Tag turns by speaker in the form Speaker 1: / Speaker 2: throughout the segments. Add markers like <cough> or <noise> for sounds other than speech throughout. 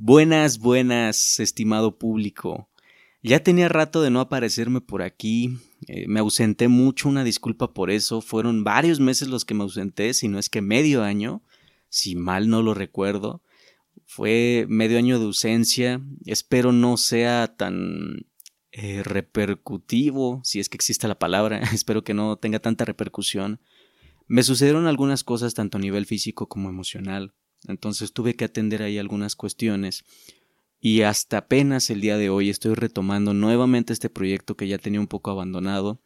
Speaker 1: Buenas, buenas, estimado público. Ya tenía rato de no aparecerme por aquí, eh, me ausenté mucho, una disculpa por eso, fueron varios meses los que me ausenté, si no es que medio año, si mal no lo recuerdo, fue medio año de ausencia, espero no sea tan eh, repercutivo, si es que existe la palabra, <laughs> espero que no tenga tanta repercusión. Me sucedieron algunas cosas tanto a nivel físico como emocional, entonces tuve que atender ahí algunas cuestiones y hasta apenas el día de hoy estoy retomando nuevamente este proyecto que ya tenía un poco abandonado.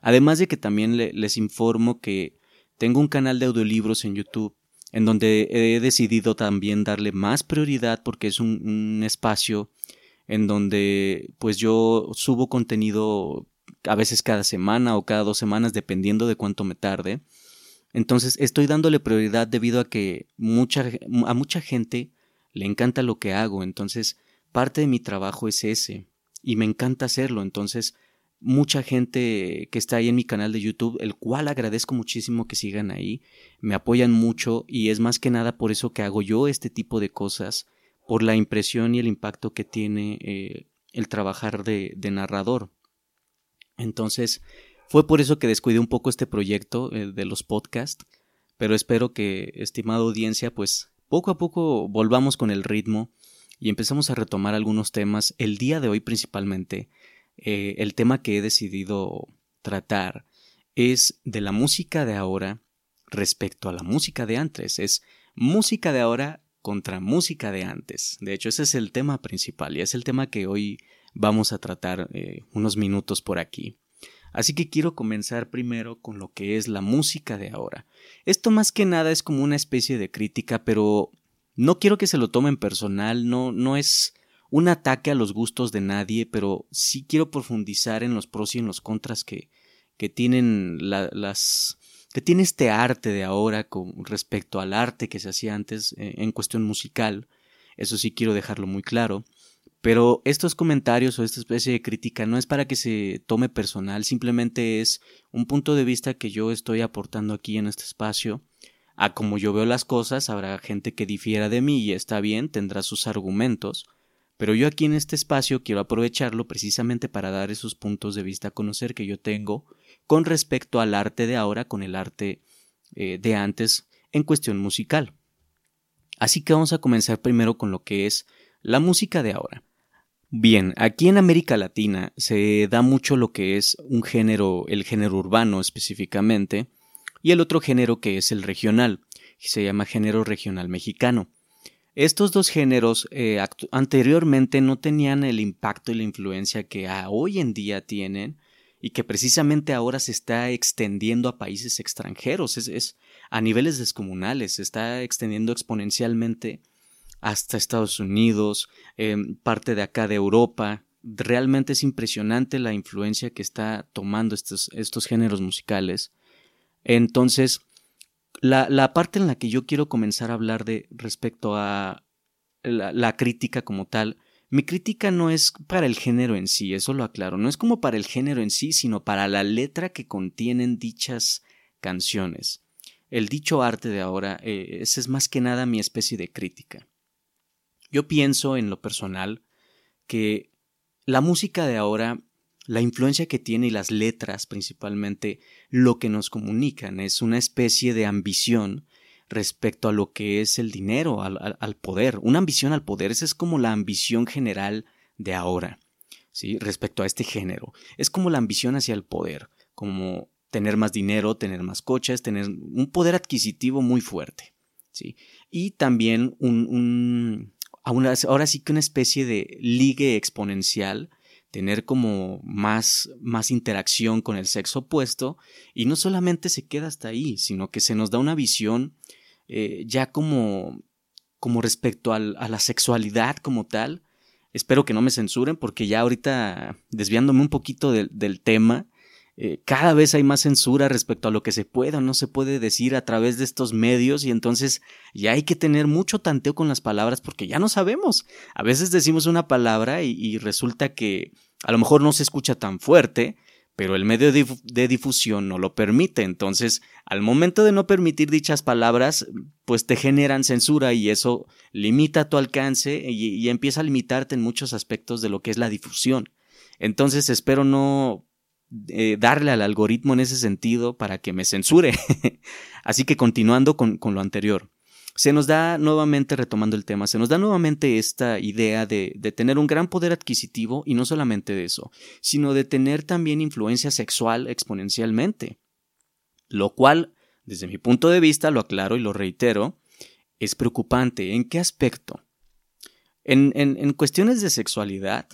Speaker 1: Además de que también les informo que tengo un canal de audiolibros en YouTube en donde he decidido también darle más prioridad porque es un, un espacio en donde pues yo subo contenido a veces cada semana o cada dos semanas dependiendo de cuánto me tarde entonces estoy dándole prioridad debido a que a mucha gente le encanta lo que hago, entonces parte de mi trabajo es ese y me encanta hacerlo, entonces mucha gente que está ahí en mi canal de YouTube, el cual agradezco muchísimo que sigan ahí, me apoyan mucho y es más que nada por eso que hago yo este tipo de cosas, por la impresión y el impacto que tiene eh, el trabajar de narrador. Entonces, fue por eso que descuidé un poco este proyecto eh, de los podcasts, pero espero que, estimada audiencia, pues poco a poco volvamos con el ritmo y empezamos a retomar algunos temas. El día de hoy principalmente, eh, el tema que he decidido tratar es de la música de ahora respecto a la música de antes. Es música de ahora contra música de antes. De hecho, ese es el tema principal y es el tema que hoy vamos a tratar eh, unos minutos por aquí. Así que quiero comenzar primero con lo que es la música de ahora. Esto más que nada es como una especie de crítica, pero no quiero que se lo tomen personal, no, no es un ataque a los gustos de nadie, pero sí quiero profundizar en los pros y en los contras que, que tienen las que tiene este arte de ahora con respecto al arte que se hacía antes eh, en cuestión musical. Eso sí quiero dejarlo muy claro. Pero estos comentarios o esta especie de crítica no es para que se tome personal, simplemente es un punto de vista que yo estoy aportando aquí en este espacio. A como yo veo las cosas, habrá gente que difiera de mí y está bien, tendrá sus argumentos, pero yo aquí en este espacio quiero aprovecharlo precisamente para dar esos puntos de vista a conocer que yo tengo con respecto al arte de ahora con el arte eh, de antes en cuestión musical. Así que vamos a comenzar primero con lo que es la música de ahora. Bien, aquí en América Latina se da mucho lo que es un género, el género urbano específicamente, y el otro género que es el regional, se llama género regional mexicano. Estos dos géneros eh, anteriormente no tenían el impacto y la influencia que hoy en día tienen y que precisamente ahora se está extendiendo a países extranjeros, es a niveles descomunales, se está extendiendo exponencialmente hasta Estados Unidos, em, parte de acá de Europa. Realmente es impresionante la influencia que está tomando estos, estos géneros musicales. Entonces, la, la, parte en la que yo quiero comenzar a hablar de respecto a la, la crítica como tal, mi crítica no es para el género en sí, eso lo aclaro, no es como para el género en sí, sino para la letra que contienen dichas canciones. El dicho arte de ahora, eh, esa es más que nada mi especie de crítica. Yo pienso en lo personal que la música de ahora, la influencia que tiene y las letras principalmente, lo que nos comunican es una especie de ambición respecto a lo que es el dinero, al, poder, una ambición al poder, esa es como la ambición general de ahora, ¿sí? Respecto a este género, es como la ambición hacia el poder, como tener más dinero, tener más coches, tener un poder adquisitivo muy fuerte, ¿sí? Y también un, ahora sí que una especie de ligue exponencial, tener como más, más interacción con el sexo opuesto, y no solamente se queda hasta ahí, sino que se nos da una visión eh, ya como, como respecto a la sexualidad como tal. Espero que no me censuren porque ya ahorita desviándome un poquito del tema, eh, cada vez hay más censura respecto a lo que se puede o no se puede decir a través de estos medios y entonces ya hay que tener mucho tanteo con las palabras porque ya no sabemos. A veces decimos una palabra y, resulta que a lo mejor no se escucha tan fuerte, pero el medio de difusión no lo permite. Entonces, al momento de no permitir dichas palabras, pues te generan censura y eso limita tu alcance y, empieza a limitarte en muchos aspectos de lo que es la difusión. Entonces, espero no eh, darle al algoritmo en ese sentido para que me censure. <laughs> Así que continuando con lo anterior se nos da nuevamente, retomando el tema, se nos da nuevamente esta idea de, de, tener un gran poder adquisitivo y no solamente de eso, sino de tener también influencia sexual exponencialmente. Lo cual, desde mi punto de vista, lo aclaro y lo reitero, es preocupante. ¿En qué aspecto? En, en, en cuestiones de sexualidad,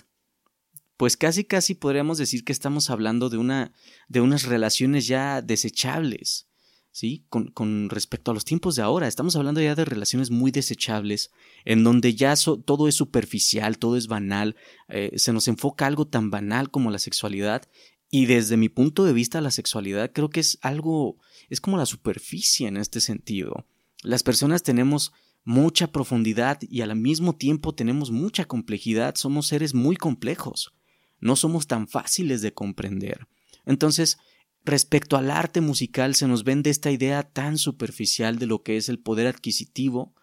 Speaker 1: pues casi casi podríamos decir que estamos hablando de, una, de unas relaciones ya desechables ¿sí? Con, respecto a los tiempos de ahora. Estamos hablando ya de relaciones muy desechables, en donde ya todo es superficial, todo es banal, eh, se nos enfoca algo tan banal como la sexualidad. Y desde mi punto de vista, la sexualidad creo que es algo, es como la superficie en este sentido. Las personas tenemos mucha profundidad y al mismo tiempo tenemos mucha complejidad, somos seres muy complejos, no somos tan fáciles de comprender. Entonces, Respecto al arte musical se nos vende esta idea tan superficial de lo que es el poder adquisitivo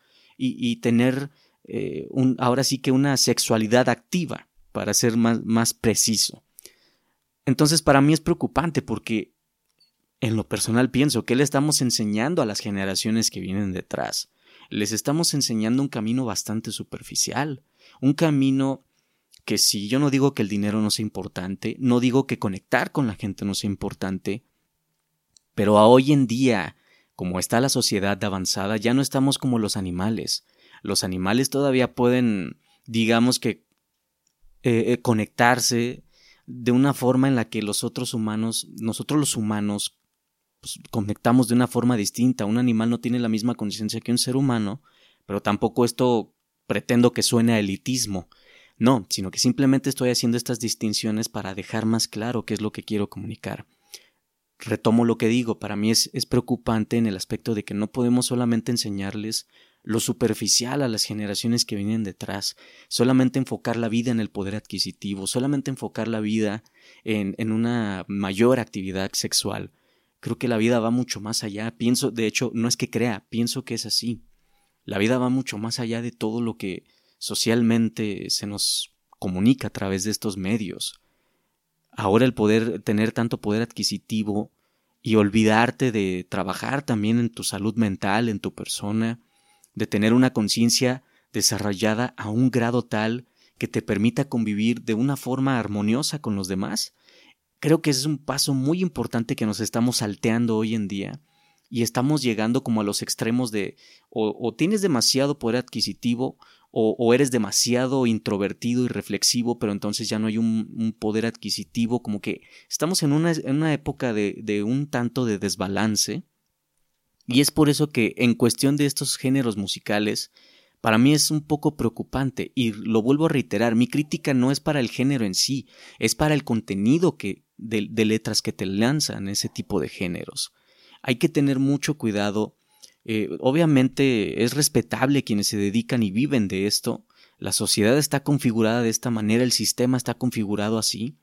Speaker 1: y, tener eh, ahora sí que una sexualidad activa, para ser más, más preciso. Entonces para mí es preocupante porque en lo personal pienso que le estamos enseñando a las generaciones que vienen detrás. Les estamos enseñando un camino bastante superficial, un camino que sí, yo no digo que el dinero no sea importante, no digo que conectar con la gente no sea importante, pero a hoy en día, como está la sociedad avanzada, ya no estamos como los animales. Los animales todavía pueden, digamos que, eh, eh, conectarse de una forma en la que los otros humanos, nosotros los humanos, pues, conectamos de una forma distinta. Un animal no tiene la misma conciencia que un ser humano, pero tampoco esto pretendo que suene a elitismo. No, sino que simplemente estoy haciendo estas distinciones para dejar más claro qué es lo que quiero comunicar. Retomo lo que digo, para mí es, es preocupante en el aspecto de que no podemos solamente enseñarles lo superficial a las generaciones que vienen detrás, solamente enfocar la vida en el poder adquisitivo, solamente enfocar la vida en, en una mayor actividad sexual. Creo que la vida va mucho más allá. Pienso, de hecho, no es que crea, pienso que es así. La vida va mucho más allá de todo lo que socialmente se nos comunica a través de estos medios. Ahora el poder tener tanto poder adquisitivo y olvidarte de trabajar también en tu salud mental, en tu persona, de tener una conciencia desarrollada a un grado tal que te permita convivir de una forma armoniosa con los demás, creo que es un paso muy importante que nos estamos salteando hoy en día y estamos llegando como a los extremos de o, o tienes demasiado poder adquisitivo o, eres demasiado introvertido y reflexivo, pero entonces ya no hay un, poder adquisitivo, como que estamos en una, época de, un tanto de desbalance. Y es por eso que en cuestión de estos géneros musicales, para mí es un poco preocupante, y lo vuelvo a reiterar, mi crítica no es para el género en sí, es para el contenido que, de letras que te lanzan ese tipo de géneros. Hay que tener mucho cuidado eh, obviamente es respetable quienes se dedican y viven de esto. La sociedad está configurada de esta manera, el sistema está configurado así.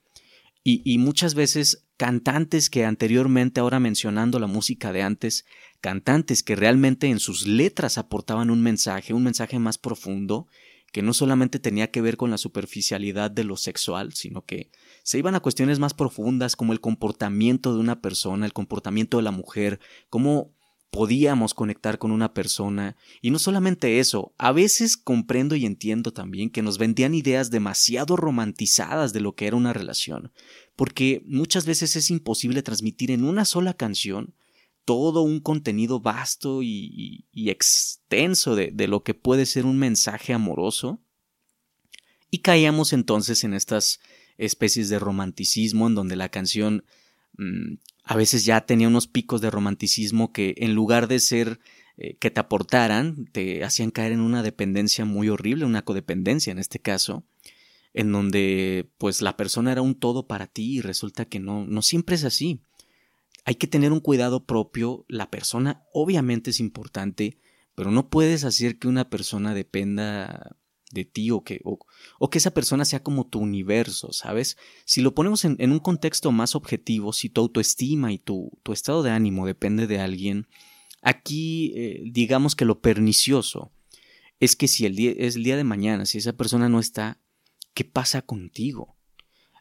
Speaker 1: Y, muchas veces cantantes que anteriormente, ahora mencionando la música de antes, cantantes que realmente en sus letras aportaban un mensaje, un mensaje más profundo, que no solamente tenía que ver con la superficialidad de lo sexual, sino que se iban a cuestiones más profundas como el comportamiento de una persona, el comportamiento de la mujer, cómo podíamos conectar con una persona. Y no solamente eso, a veces comprendo y entiendo también que nos vendían ideas demasiado romantizadas de lo que era una relación, porque muchas veces es imposible transmitir en una sola canción todo un contenido vasto y, extenso de, lo que puede ser un mensaje amoroso. Y caíamos entonces en estas especies de romanticismo en donde la canción mm, a veces ya tenía unos picos de romanticismo que en lugar de ser eh, que te aportaran, te hacían caer en una dependencia muy horrible, una codependencia en este caso, en donde pues la persona era un todo para ti y resulta que no, no siempre es así. Hay que tener un cuidado propio, la persona obviamente es importante, pero no puedes hacer que una persona dependa de ti o que, o, que esa persona sea como tu universo, ¿sabes? Si lo ponemos en, un contexto más objetivo, si tu autoestima y tu, estado de ánimo depende de alguien, aquí eh, digamos que lo pernicioso es que si el día, es el día de mañana, si esa persona no está, ¿qué pasa contigo?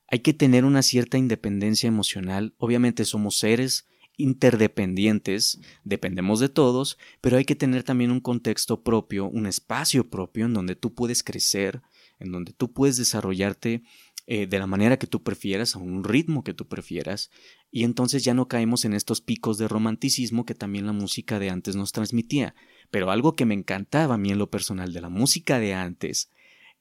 Speaker 1: Hay que tener una cierta independencia emocional. Obviamente somos seres interdependientes, dependemos de todos, pero hay que tener también un contexto propio, un espacio propio en donde tú puedes crecer, en donde tú puedes desarrollarte eh, de la manera que tú prefieras, a un ritmo que tú prefieras, y entonces ya no caemos en estos picos de romanticismo que también la música de antes nos transmitía. Pero algo que me encantaba a mí en lo personal de la música de antes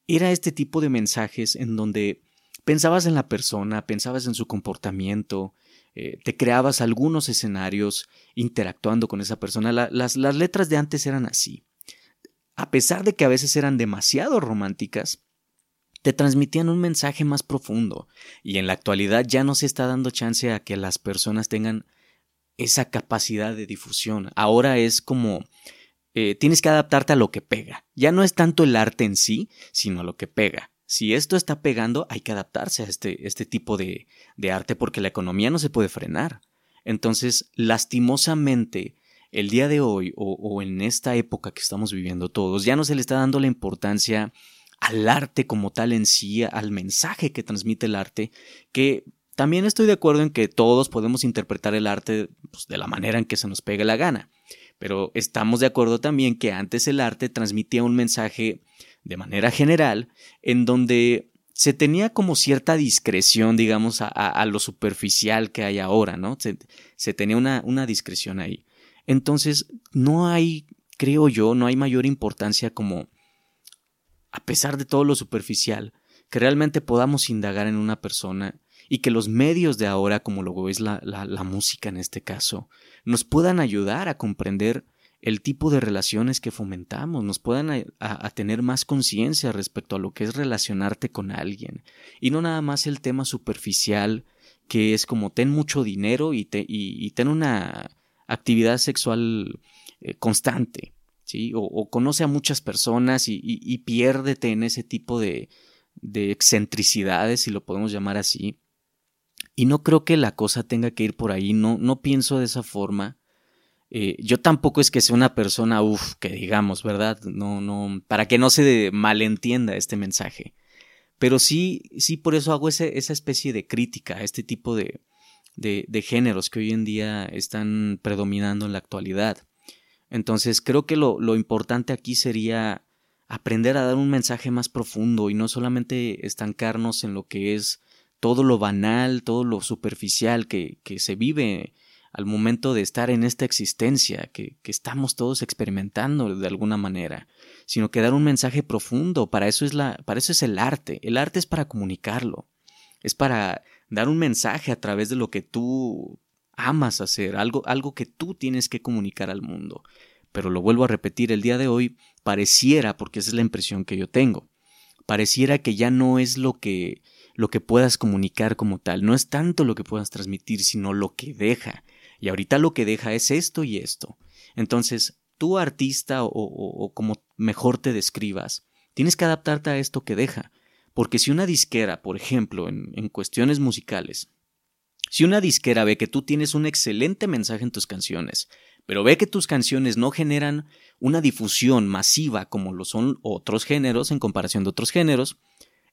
Speaker 1: era este tipo de mensajes en donde pensabas en la persona, pensabas en su comportamiento, eh, te creabas algunos escenarios interactuando con esa persona. las, las letras de antes eran así. A pesar de que a veces eran demasiado románticas, te transmitían un mensaje más profundo. Y en la actualidad ya no se está dando chance a que las personas tengan esa capacidad de difusión. Ahora es como eh, tienes que adaptarte a lo que pega. Ya no es tanto el arte en sí, sino a lo que pega. Si esto está pegando, hay que adaptarse a este, este tipo de, de arte porque la economía no se puede frenar. Entonces, lastimosamente, el día de hoy o, en esta época que estamos viviendo todos, ya no se le está dando la importancia al arte como tal en sí, al mensaje que transmite el arte, que también estoy de acuerdo en que todos podemos interpretar el arte pues, de la manera en que se nos pegue la gana. Pero estamos de acuerdo también que antes el arte transmitía un mensaje de manera general en donde se tenía como cierta discreción, digamos, a, lo superficial que hay ahora, ¿no? Se, tenía una, una discreción ahí. Entonces, no hay, creo yo, no hay mayor importancia como, a pesar de todo lo superficial, que realmente podamos indagar en una persona y que los medios de ahora, como lo es la, la, música en este caso, nos puedan ayudar a comprender el tipo de relaciones que fomentamos, nos puedan a, tener más conciencia respecto a lo que es relacionarte con alguien y no nada más el tema superficial que es como ten mucho dinero y, te, y, ten una actividad sexual eh, constante, ¿sí? O, conoce a muchas personas y, y, piérdete en ese tipo de, de excentricidades, si lo podemos llamar así, y no creo que la cosa tenga que ir por ahí, no, no pienso de esa forma. Eh, yo tampoco es que sea una persona, uff, que digamos, ¿verdad? No, no, para que no se malentienda este mensaje. Pero sí, sí, por eso hago esa especie de crítica a este tipo de, de, de géneros que hoy en día están predominando en la actualidad. Entonces creo que lo, lo importante aquí sería aprender a dar un mensaje más profundo y no solamente estancarnos en lo que es todo lo banal, todo lo superficial que, que se vive al momento de estar en esta existencia que, que, estamos todos experimentando de alguna manera, sino que dar un mensaje profundo, para eso es la, para eso es el arte. El arte es para comunicarlo, es para dar un mensaje a través de lo que tú amas hacer, algo, algo que tú tienes que comunicar al mundo. Pero lo vuelvo a repetir, el día de hoy pareciera, porque esa es la impresión que yo tengo, pareciera que ya no es lo que lo que puedas comunicar como tal. No es tanto lo que puedas transmitir, sino lo que deja. Y ahorita lo que deja es esto y esto. Entonces, tú artista o, como mejor te describas, tienes que adaptarte a esto que deja. Porque si una disquera, por ejemplo, en, en cuestiones musicales, si una disquera ve que tú tienes un excelente mensaje en tus canciones, pero ve que tus canciones no generan una difusión masiva como lo son otros géneros en comparación de otros géneros,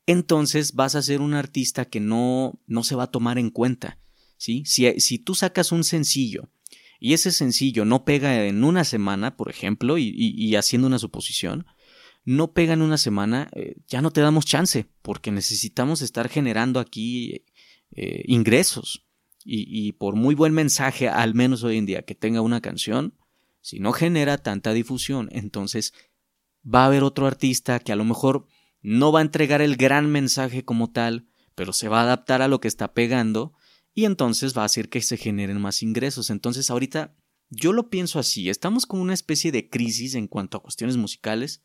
Speaker 1: entonces vas a ser un artista que no, no se va a tomar en cuenta. ¿Sí? Si, si tú sacas un sencillo y ese sencillo no pega en una semana, por ejemplo, y, y, haciendo una suposición, no pega en una semana, eh, ya no te damos chance, porque necesitamos estar generando aquí eh, ingresos. Y, y, por muy buen mensaje, al menos hoy en día, que tenga una canción, si no genera tanta difusión, entonces va a haber otro artista que a lo mejor no va a entregar el gran mensaje como tal, pero se va a adaptar a lo que está pegando y entonces va a hacer que se generen más ingresos. Entonces ahorita yo lo pienso así, estamos como una especie de crisis en cuanto a cuestiones musicales.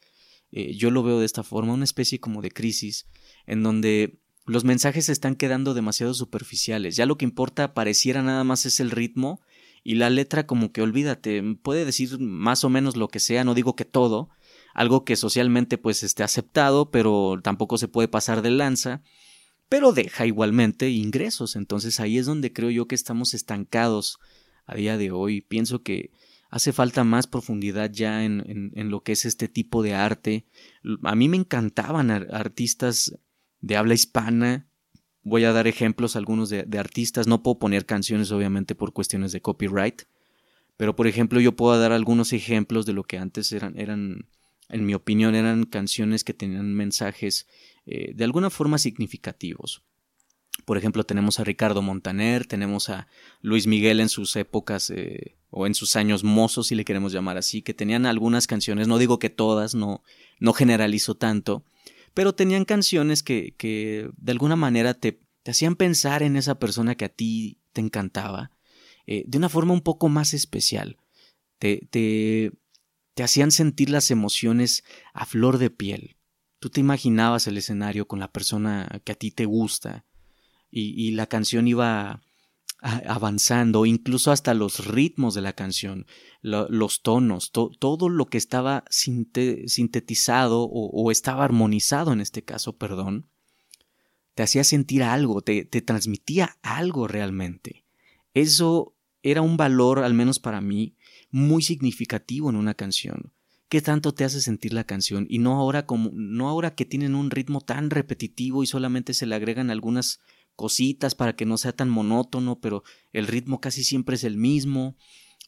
Speaker 1: Eh, yo lo veo de esta forma, una especie como de crisis en donde los mensajes se están quedando demasiado superficiales. Ya lo que importa pareciera nada más es el ritmo y la letra como que olvídate, puede decir más o menos lo que sea, no digo que todo, algo que socialmente pues esté aceptado, pero tampoco se puede pasar de lanza, pero deja igualmente ingresos. Entonces ahí es donde creo yo que estamos estancados a día de hoy. Pienso que hace falta más profundidad ya en, en, lo que es este tipo de arte. A mí me encantaban artistas de habla hispana. Voy a dar ejemplos algunos de, de, artistas. No puedo poner canciones obviamente por cuestiones de copyright. Pero por ejemplo yo puedo dar algunos ejemplos de lo que antes eran, eran en mi opinión, eran canciones que tenían mensajes eh, de alguna forma significativos. Por ejemplo, tenemos a Ricardo Montaner, tenemos a Luis Miguel en sus épocas eh, o en sus años mozos, si le queremos llamar así, que tenían algunas canciones, no digo que todas, no, no generalizo tanto, pero tenían canciones que, que de alguna manera te, te, hacían pensar en esa persona que a ti te encantaba, eh, de una forma un poco más especial. Te, te, te hacían sentir las emociones a flor de piel. Tú te imaginabas el escenario con la persona que a ti te gusta y, la canción iba avanzando, incluso hasta los ritmos de la canción, los tonos, todo lo que estaba sintetizado o, estaba armonizado en este caso, perdón, te hacía sentir algo, te, transmitía algo realmente. Eso era un valor, al menos para mí, muy significativo en una canción. ¿Qué tanto te hace sentir la canción? Y no ahora como, no ahora que tienen un ritmo tan repetitivo y solamente se le agregan algunas cositas para que no sea tan monótono, pero el ritmo casi siempre es el mismo.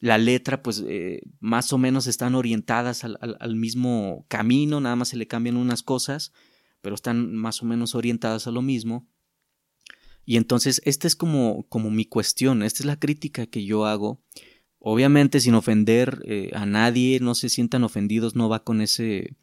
Speaker 1: La letra, pues, eh, más o menos están orientadas al, al, mismo camino, nada más se le cambian unas cosas, pero están más o menos orientadas a lo mismo. Y entonces, esta es como, como mi cuestión, esta es la crítica que yo hago Obviamente sin ofender eh, a nadie, no se sientan ofendidos, no va con ese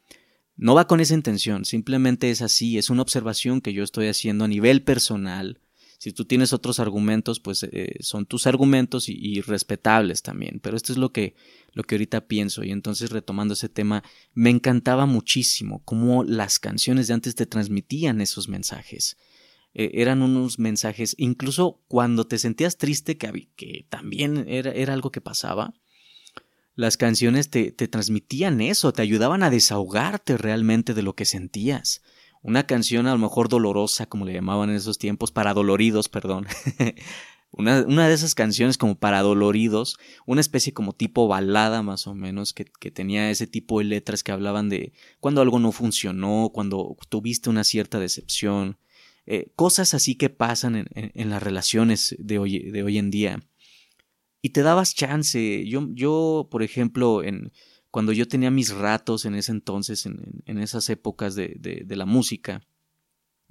Speaker 1: no va con esa intención, simplemente es así, es una observación que yo estoy haciendo a nivel personal. Si tú tienes otros argumentos, pues eh, son tus argumentos y, respetables también. Pero esto es lo que, lo que ahorita pienso. Y entonces, retomando ese tema, me encantaba muchísimo cómo las canciones de antes te transmitían esos mensajes. Eh, eran unos mensajes, incluso cuando te sentías triste, que, que también era, era, algo que pasaba, las canciones te, te transmitían eso, te ayudaban a desahogarte realmente de lo que sentías. Una canción a lo mejor dolorosa, como le llamaban en esos tiempos, para doloridos, perdón. <laughs> Una, una, de esas canciones como para doloridos, una especie como tipo balada más o menos, que, que, tenía ese tipo de letras que hablaban de cuando algo no funcionó, cuando tuviste una cierta decepción, eh, cosas así que pasan en, en, las relaciones de hoy, de hoy en día. Y te dabas chance. Yo, yo por ejemplo, en, cuando yo tenía mis ratos en ese entonces, en, esas épocas de, de, de, la música,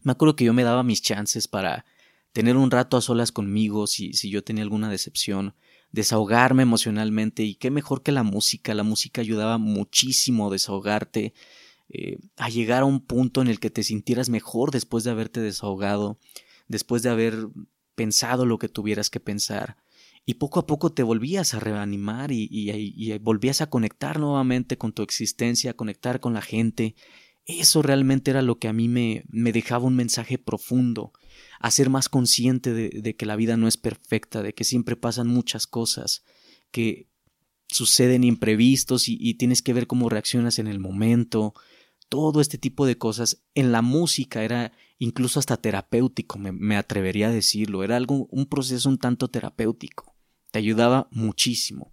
Speaker 1: me acuerdo que yo me daba mis chances para tener un rato a solas conmigo si, si yo tenía alguna decepción, desahogarme emocionalmente y qué mejor que la música. La música ayudaba muchísimo a desahogarte, eh, a llegar a un punto en el que te sintieras mejor después de haberte desahogado, después de haber pensado lo que tuvieras que pensar. Y poco a poco te volvías a reanimar y, volvías a conectar nuevamente con tu existencia, a conectar con la gente. Eso realmente era lo que a mí me, dejaba un mensaje profundo, a ser más consciente de, que la vida no es perfecta, de que siempre pasan muchas cosas, que suceden imprevistos y, tienes que ver cómo reaccionas en el momento, todo este tipo de cosas en la música era incluso hasta terapéutico, me, atrevería a decirlo, era algo, un proceso un tanto terapéutico, te ayudaba muchísimo.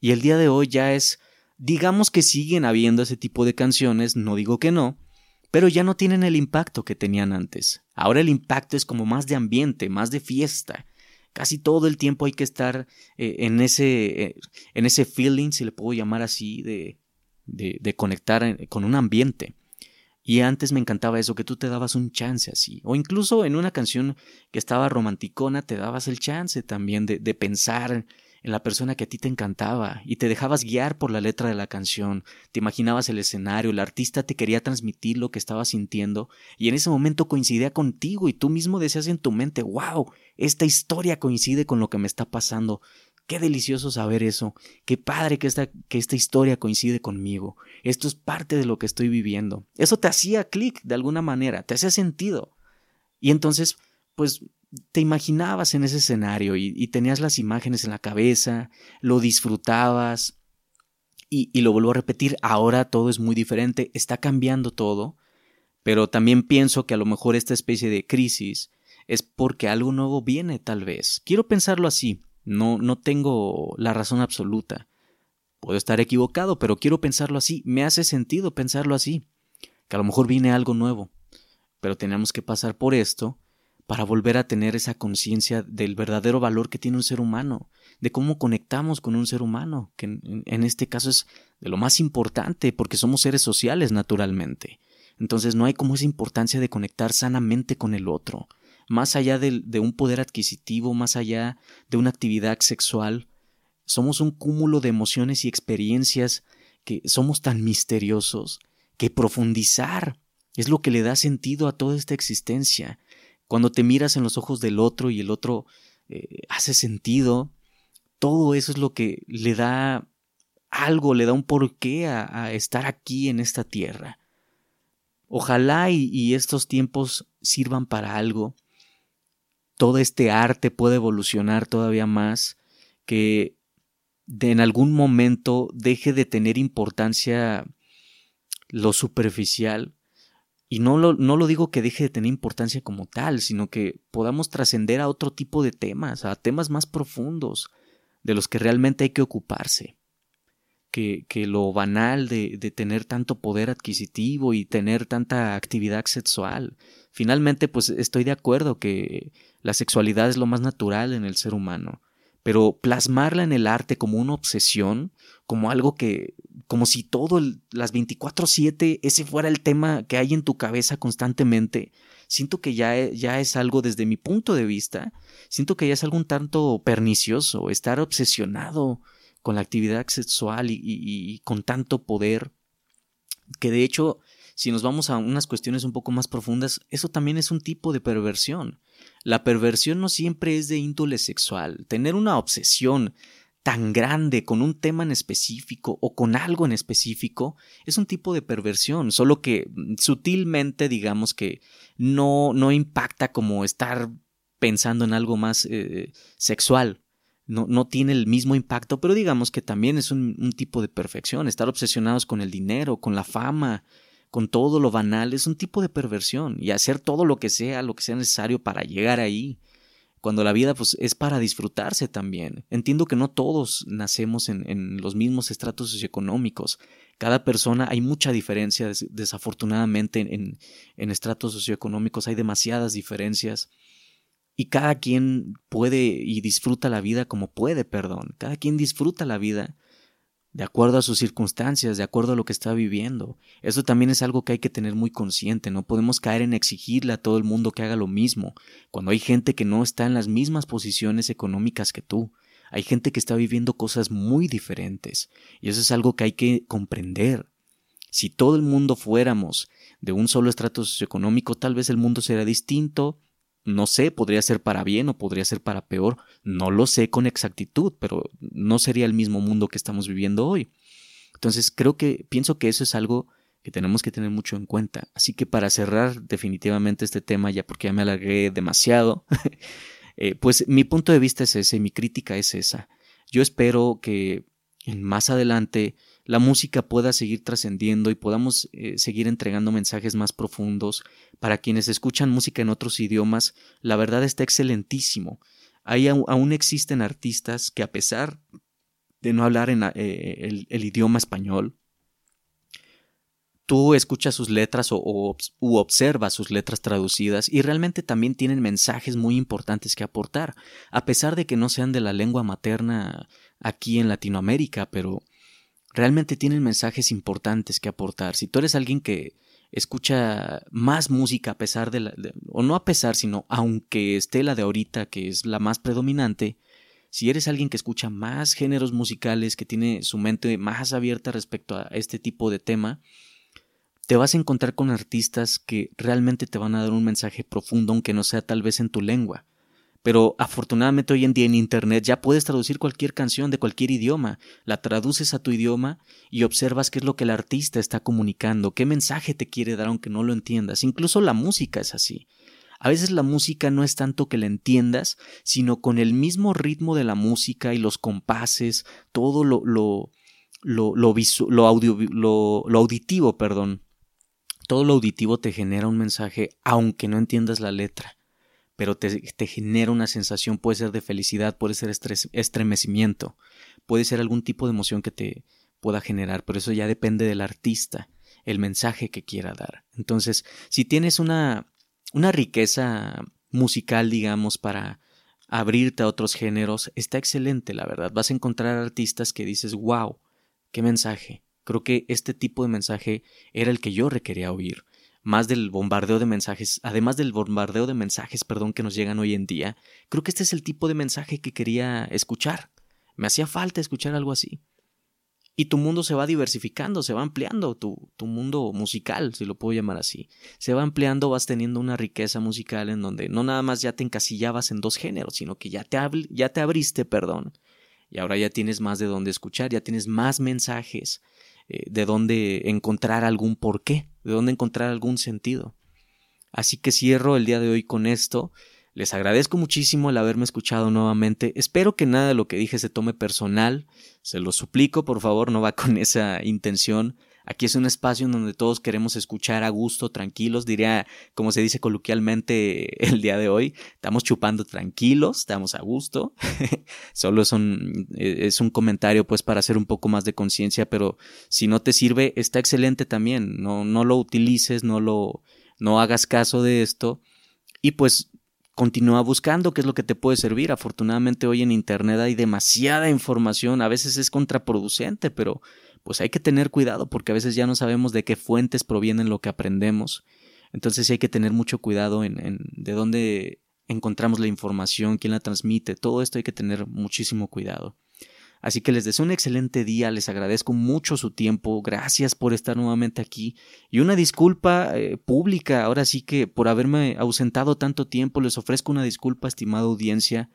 Speaker 1: Y el día de hoy ya es, digamos que siguen habiendo ese tipo de canciones, no digo que no, pero ya no tienen el impacto que tenían antes. Ahora el impacto es como más de ambiente, más de fiesta. Casi todo el tiempo hay que estar eh, en, ese, eh, en ese feeling, si le puedo llamar así, de, de, conectar con un ambiente. Y antes me encantaba eso, que tú te dabas un chance así. O incluso en una canción que estaba romanticona, te dabas el chance también de, de, pensar en la persona que a ti te encantaba y te dejabas guiar por la letra de la canción. Te imaginabas el escenario, el artista te quería transmitir lo que estaba sintiendo y en ese momento coincidía contigo y tú mismo decías en tu mente, wow, esta historia coincide con lo que me está pasando. Qué delicioso saber eso. Qué padre que esta, que esta historia coincide conmigo. Esto es parte de lo que estoy viviendo. Eso te hacía clic de alguna manera, te hacía sentido. Y entonces, pues te imaginabas en ese escenario y, tenías las imágenes en la cabeza, lo disfrutabas. Y, y lo vuelvo a repetir, ahora todo es muy diferente, está cambiando todo, pero también pienso que a lo mejor esta especie de crisis es porque algo nuevo viene, tal vez. Quiero pensarlo así, no, no tengo la razón absoluta. Puedo estar equivocado, pero quiero pensarlo así, me hace sentido pensarlo así, que a lo mejor viene algo nuevo, pero tenemos que pasar por esto para volver a tener esa conciencia del verdadero valor que tiene un ser humano, de cómo conectamos con un ser humano, que en, este caso es de lo más importante, porque somos seres sociales naturalmente. Entonces no hay como esa importancia de conectar sanamente con el otro, más allá de, un poder adquisitivo, más allá de una actividad sexual, somos un cúmulo de emociones y experiencias que somos tan misteriosos que profundizar es lo que le da sentido a toda esta existencia. Cuando te miras en los ojos del otro y el otro eh, hace sentido, todo eso es lo que le da algo, le da un porqué a, estar aquí en esta tierra. Ojalá y, estos tiempos sirvan para algo. Todo este arte puede evolucionar todavía más, que en algún momento deje de tener importancia lo superficial y no lo, no lo digo que deje de tener importancia como tal, sino que podamos trascender a otro tipo de temas, a temas más profundos, de los que realmente hay que ocuparse. Que, que lo banal de, de, tener tanto poder adquisitivo y tener tanta actividad sexual. Finalmente, pues estoy de acuerdo que la sexualidad es lo más natural en el ser humano, pero plasmarla en el arte como una obsesión, como algo que como si todo las 24/7 ese fuera el tema que hay en tu cabeza constantemente. Siento que ya, e, ya es algo desde mi punto de vista, siento que ya es algo un tanto pernicioso, estar obsesionado con la actividad sexual y, con tanto poder, que de hecho, si nos vamos a unas cuestiones un poco más profundas, eso también es un tipo de perversión. La perversión no siempre es de índole sexual. Tener una obsesión tan grande con un tema en específico o con algo en específico es un tipo de perversión, solo que mm, sutilmente digamos que no, no impacta como estar pensando en algo más eh, sexual. No, no, tiene el mismo impacto, pero digamos que también es un, un tipo de perfección. Estar obsesionados con el dinero, con la fama, con todo lo banal, es un tipo de perversión. Y hacer todo lo que sea, lo que sea necesario para llegar ahí cuando la vida pues, es para disfrutarse también. Entiendo que no todos nacemos en, los mismos estratos socioeconómicos. Cada persona, hay mucha diferencia, desafortunadamente, en, en estratos socioeconómicos hay demasiadas diferencias. Y cada quien puede y disfruta la vida como puede, perdón. Cada quien disfruta la vida de acuerdo a sus circunstancias, de acuerdo a lo que está viviendo. Eso también es algo que hay que tener muy consciente, no podemos caer en exigirle a todo el mundo que haga lo mismo, cuando hay gente que no está en las mismas posiciones económicas que tú. Hay gente que está viviendo cosas muy diferentes, y eso es algo que hay que comprender. Si todo el mundo fuéramos de un solo estrato socioeconómico, tal vez el mundo será distinto, no sé, podría ser para bien o podría ser para peor, no lo sé con exactitud, pero no sería el mismo mundo que estamos viviendo hoy. Entonces creo que pienso que eso es algo que tenemos que tener mucho en cuenta. Así que para cerrar definitivamente este tema, ya porque ya me alargué demasiado, <laughs> eh, pues mi punto de vista es ese, mi crítica es esa. Yo espero que más adelante la música pueda seguir trascendiendo y podamos eh, seguir entregando mensajes más profundos. Para quienes escuchan música en otros idiomas, la verdad está excelentísimo. Ahí aún existen artistas que a pesar de no hablar eh, el, idioma español, tú escuchas sus letras o, u observas sus letras traducidas y realmente también tienen mensajes muy importantes que aportar, a pesar de que no sean de la lengua materna aquí en Latinoamérica, pero realmente tienen mensajes importantes que aportar. Si tú eres alguien que escucha más música a pesar de, la, o no a pesar, sino aunque esté la de ahorita, que es la más predominante, si eres alguien que escucha más géneros musicales, que tiene su mente más abierta respecto a este tipo de tema, te vas a encontrar con artistas que realmente te van a dar un mensaje profundo, aunque no sea tal vez en tu lengua. Pero afortunadamente hoy en día en Internet ya puedes traducir cualquier canción de cualquier idioma, la traduces a tu idioma y observas qué es lo que el artista está comunicando, qué mensaje te quiere dar aunque no lo entiendas. Incluso la música es así. A veces la música no es tanto que la entiendas, sino con el mismo ritmo de la música y los compases, todo lo, lo, lo, lo, audio, lo, lo auditivo, perdón. Todo lo auditivo te genera un mensaje aunque no entiendas la letra, pero te, te genera una sensación, puede ser de felicidad, puede ser estremecimiento, puede ser algún tipo de emoción que te pueda generar, pero eso ya depende del artista, el mensaje que quiera dar. Entonces, si tienes una, una riqueza musical, digamos, para abrirte a otros géneros, está excelente, la verdad. Vas a encontrar artistas que dices, wow, qué mensaje. Creo que este tipo de mensaje era el que yo requería oír. Más del bombardeo de mensajes, además del bombardeo de mensajes, perdón, que nos llegan hoy en día, creo que este es el tipo de mensaje que quería escuchar. Me hacía falta escuchar algo así y tu mundo se va diversificando, se va ampliando, tu, tu, mundo musical, si lo puedo llamar así. Se va ampliando, vas teniendo una riqueza musical en donde no nada más ya te encasillabas en dos géneros, sino que ya te, ya te abriste, perdón. Y ahora ya tienes más de dónde escuchar, ya tienes más mensajes, eh, de dónde encontrar algún porqué, de dónde encontrar algún sentido. Así que cierro el día de hoy con esto. Les agradezco muchísimo el haberme escuchado nuevamente. Espero que nada de lo que dije se tome personal. Se lo suplico, por favor, no va con esa intención. Aquí es un espacio en donde todos queremos escuchar a gusto, tranquilos, diría, como se dice coloquialmente <laughs> el día de hoy, estamos chupando tranquilos, estamos a gusto. <laughs> Solo es un, es un comentario pues para hacer un poco más de conciencia, pero si no te sirve, está excelente también. No, no lo utilices, no lo, no hagas caso de esto. Y pues continúa buscando qué es lo que te puede servir. Afortunadamente hoy en Internet hay demasiada información, a veces es contraproducente, pero pues hay que tener cuidado porque a veces ya no sabemos de qué fuentes provienen lo que aprendemos. Entonces hay que tener mucho cuidado en, en de dónde encontramos la información, quién la transmite, todo esto hay que tener muchísimo cuidado. Así que les deseo un excelente día, les agradezco mucho su tiempo, gracias por estar nuevamente aquí y una disculpa eh, pública, ahora sí que por haberme ausentado tanto tiempo, les ofrezco una disculpa, estimada audiencia,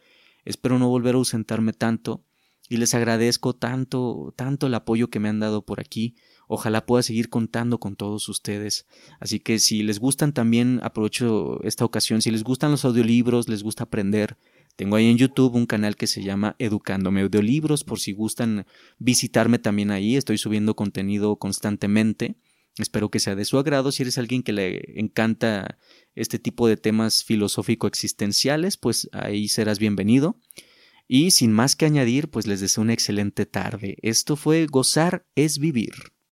Speaker 1: espero no volver a ausentarme tanto y les agradezco tanto, tanto el apoyo que me han dado por aquí. Ojalá pueda seguir contando con todos ustedes. Así que si les gustan también, aprovecho esta ocasión, si les gustan los audiolibros, les gusta aprender, tengo ahí en YouTube un canal que se llama Educándome Audiolibros, por si gustan visitarme también ahí, estoy subiendo contenido constantemente. Espero que sea de su agrado. Si eres alguien que le encanta este tipo de temas filosófico-existenciales, pues ahí serás bienvenido. Y sin más que añadir, pues les deseo una excelente tarde. Esto fue Gozar es Vivir.